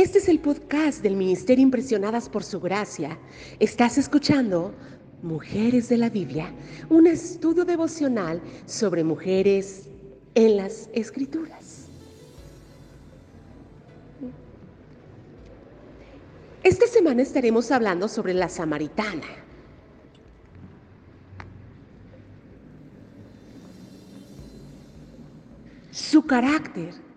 Este es el podcast del Ministerio Impresionadas por Su Gracia. Estás escuchando Mujeres de la Biblia, un estudio devocional sobre mujeres en las Escrituras. Esta semana estaremos hablando sobre la samaritana. Su carácter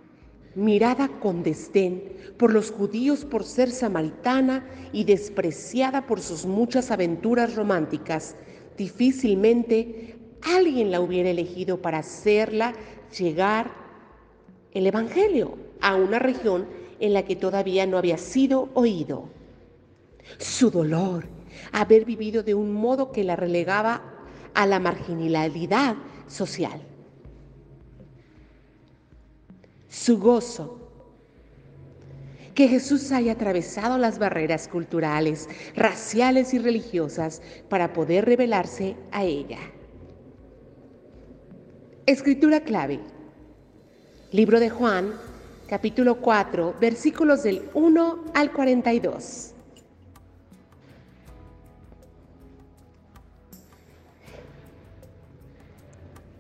mirada con desdén por los judíos por ser samaritana y despreciada por sus muchas aventuras románticas, difícilmente alguien la hubiera elegido para hacerla llegar el Evangelio a una región en la que todavía no había sido oído. Su dolor, haber vivido de un modo que la relegaba a la marginalidad social su gozo. Que Jesús haya atravesado las barreras culturales, raciales y religiosas para poder revelarse a ella. Escritura clave. Libro de Juan, capítulo 4, versículos del 1 al 42.